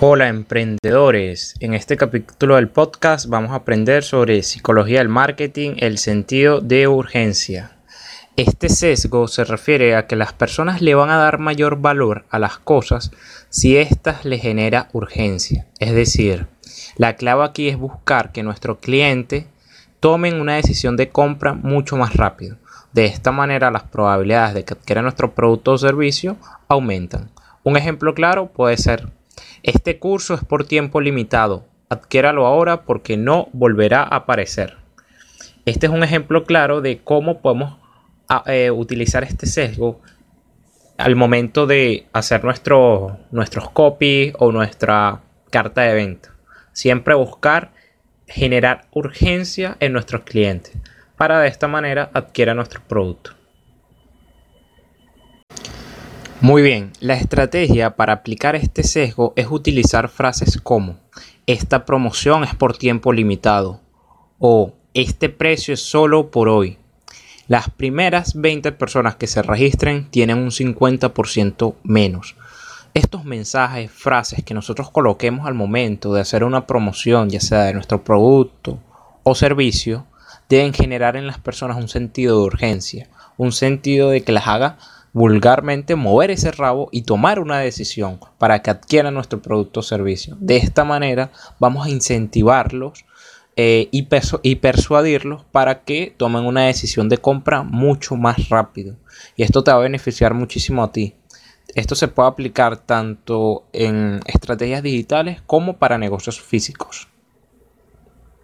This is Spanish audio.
Hola emprendedores, en este capítulo del podcast vamos a aprender sobre psicología del marketing, el sentido de urgencia. Este sesgo se refiere a que las personas le van a dar mayor valor a las cosas si éstas le genera urgencia. Es decir, la clave aquí es buscar que nuestro cliente tomen una decisión de compra mucho más rápido. De esta manera las probabilidades de que adquiera nuestro producto o servicio aumentan. Un ejemplo claro puede ser este curso es por tiempo limitado. Adquiéralo ahora porque no volverá a aparecer. Este es un ejemplo claro de cómo podemos eh, utilizar este sesgo al momento de hacer nuestro, nuestros copies o nuestra carta de venta. Siempre buscar generar urgencia en nuestros clientes para de esta manera adquiera nuestro producto. Muy bien, la estrategia para aplicar este sesgo es utilizar frases como esta promoción es por tiempo limitado o este precio es solo por hoy. Las primeras 20 personas que se registren tienen un 50% menos. Estos mensajes, frases que nosotros coloquemos al momento de hacer una promoción, ya sea de nuestro producto o servicio, deben generar en las personas un sentido de urgencia, un sentido de que las haga vulgarmente mover ese rabo y tomar una decisión para que adquieran nuestro producto o servicio. De esta manera vamos a incentivarlos eh, y, y persuadirlos para que tomen una decisión de compra mucho más rápido. Y esto te va a beneficiar muchísimo a ti. Esto se puede aplicar tanto en estrategias digitales como para negocios físicos.